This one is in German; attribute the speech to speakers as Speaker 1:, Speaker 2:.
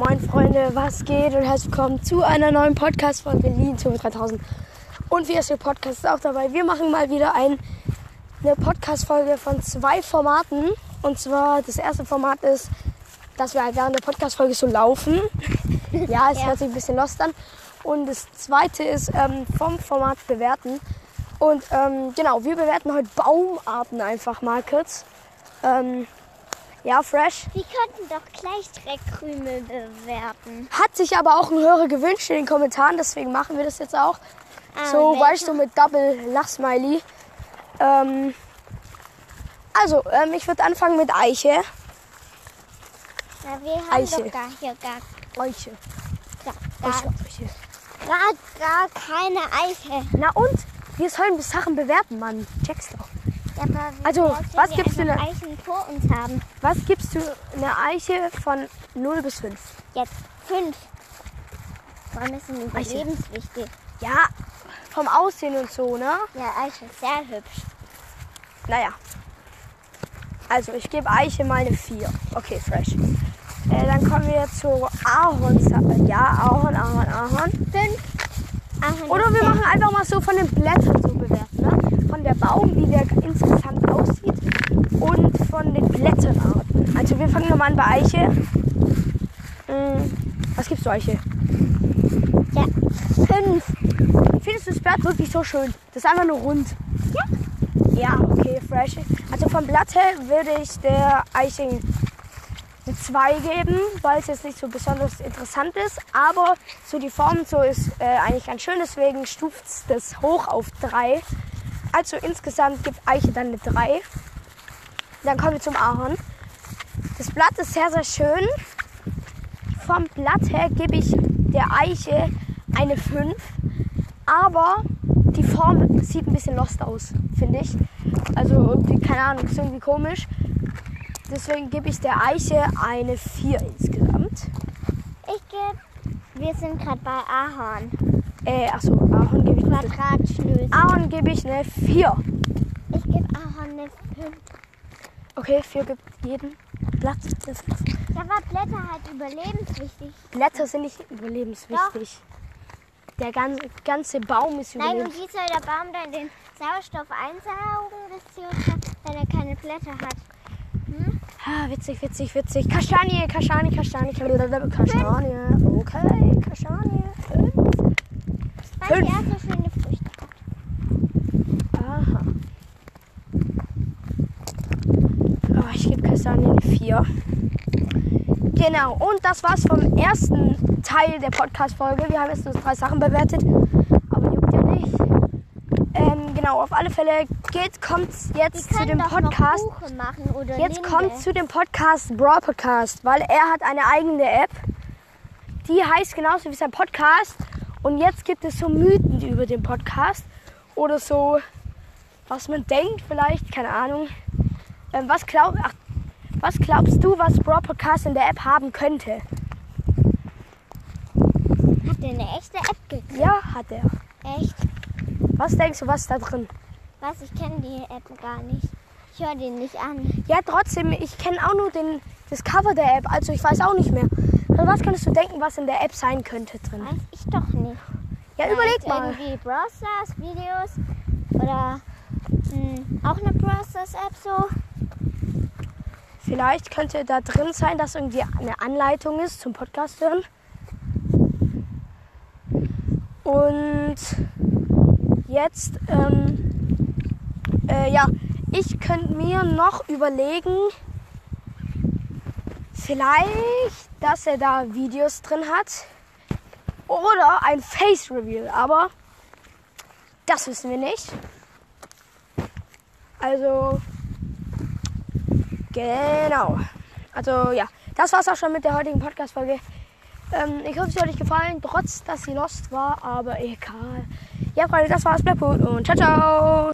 Speaker 1: Moin Freunde, was geht und herzlich willkommen zu einer neuen Podcast-Folge Lean Tour 3000. Und wie ist Podcast ist auch dabei. Wir machen mal wieder ein, eine Podcast-Folge von zwei Formaten. Und zwar das erste Format ist, dass wir halt während der Podcast-Folge so laufen. ja, es
Speaker 2: Ja.
Speaker 1: hört sich ein bisschen lost an. Und das zweite ist ähm, vom Format bewerten. Und ähm, genau, wir bewerten heute Baumarten einfach mal kurz. Ähm, ja, fresh.
Speaker 2: Wir könnten doch gleich Dreckkrümel bewerten.
Speaker 1: Hat sich aber auch ein Hörer gewünscht in den Kommentaren, deswegen machen wir das jetzt auch.
Speaker 2: Ah,
Speaker 1: so,
Speaker 2: welche?
Speaker 1: weißt du, mit Double Lachsmiley. Ähm, also, ähm, ich würde anfangen mit Eiche.
Speaker 2: Na, wir haben
Speaker 1: Eiche.
Speaker 2: doch gar hier gar,
Speaker 1: Eiche.
Speaker 2: gar,
Speaker 1: Eiche,
Speaker 2: gar,
Speaker 1: Eiche.
Speaker 2: gar, gar keine Eiche.
Speaker 1: Na und? Wir sollen Sachen bewerten, Mann. Check's doch.
Speaker 2: Ja,
Speaker 1: Also, was gibst du denn-
Speaker 2: Eichen vor uns haben.
Speaker 1: Was gibst du einer Eiche von 0 bis 5?
Speaker 2: Jetzt fünf. Vor allem ist
Speaker 1: Eiche.
Speaker 2: überlebenswichtig.
Speaker 1: Ja, vom Aussehen und so, ne?
Speaker 2: Ja, Eiche ist sehr hübsch.
Speaker 1: Naja. Also, ich gebe Eiche mal eine 4. Okay, fresh. Äh, dann kommen wir zu Ahorn. Ja, Ahorn, Ahorn, Ahorn.
Speaker 2: Fünf. Ahorn
Speaker 1: Oder wir machen einfach mal so von den Blättern so bewerten. Ne? Von der Baum, wie der insgesamt aussieht. Und von den Blätterarten. Also, wir fangen nochmal an bei Eiche. Hm, was gibst du Eiche?
Speaker 2: Ja, fünf.
Speaker 1: Findest du das Blatt wirklich so schön? Das ist einfach nur rund.
Speaker 2: Ja.
Speaker 1: Ja, okay, fresh. Also vom Blatt her würde ich der Eiche eine 2 geben, weil es jetzt nicht so besonders interessant ist. Aber so die Form so ist äh, eigentlich ganz schön, deswegen stuft es das hoch auf 3. Also insgesamt gibt Eiche dann eine 3. Dann kommen wir zum Ahorn. Das Blatt ist sehr, sehr schön. Vom Blatt her gebe ich der Eiche eine 5. Aber die Form sieht ein bisschen lost aus, finde ich. Also irgendwie, keine Ahnung, ist irgendwie komisch. Deswegen gebe ich der Eiche eine 4 insgesamt.
Speaker 2: Ich gebe, wir sind gerade bei Ahorn.
Speaker 1: Äh, achso, Ahorn gebe ich eine
Speaker 2: Quadratschlösser.
Speaker 1: Ahorn gebe ich eine 4.
Speaker 2: Ich gebe Ahorn eine fünf.
Speaker 1: Okay, 4 gibt jeden Blatt. 5.
Speaker 2: Ja, aber Blätter halt überlebenswichtig.
Speaker 1: Blätter sind nicht überlebenswichtig. Der ganze, ganze Baum ist
Speaker 2: Nein, und
Speaker 1: überlebenswichtig.
Speaker 2: wie soll der Baum dann den Sauerstoff einsaugen, das CO2, wenn er keine Blätter hat?
Speaker 1: Ah, witzig, witzig, witzig. Kastanie, Kastanie, Kastanie, Kastanie. Okay, Kastanie.
Speaker 2: Weil er so schöne Früchte hat.
Speaker 1: Aha. Oh, ich gebe Kastanie eine 4. Genau, und das war's vom ersten Teil der Podcast-Folge. Wir haben jetzt nur drei Sachen bewertet, aber juckt ja nicht. Ähm, genau, auf alle Fälle geht, kommt jetzt zu dem Podcast. Jetzt kommt zu dem Podcast Brawl Podcast, weil er hat eine eigene App. Die heißt genauso wie sein Podcast. Und jetzt gibt es so Mythen über den Podcast. Oder so, was man denkt vielleicht, keine Ahnung. Ähm, was, glaub, ach, was glaubst du, was Brawl Podcast in der App haben könnte?
Speaker 2: Hat der eine echte App gekriegt?
Speaker 1: Ja, hat er.
Speaker 2: Echt?
Speaker 1: Was denkst du, was ist da drin?
Speaker 2: Was, ich kenne die App gar nicht. Ich höre den nicht an.
Speaker 1: Ja, trotzdem, ich kenne auch nur den, das Cover der App, also ich weiß auch nicht mehr. Also was könntest du denken, was in der App sein könnte drin?
Speaker 2: Weiß ich doch nicht.
Speaker 1: Ja, überleg
Speaker 2: Vielleicht
Speaker 1: mal.
Speaker 2: Irgendwie Brawl Stars Videos oder hm, auch eine Brawl Stars App so.
Speaker 1: Vielleicht könnte da drin sein, dass irgendwie eine Anleitung ist zum Podcast hören. Und jetzt, ähm, äh, ja, ich könnte mir noch überlegen, vielleicht, dass er da Videos drin hat oder ein Face Reveal, aber das wissen wir nicht. Also, Genau. Also ja, das war's auch schon mit der heutigen Podcast-Folge. Ähm, ich hoffe, es hat euch gefallen, trotz dass sie lost war, aber egal. Ja, Freunde, das war's. Bleibt gut und ciao, ciao.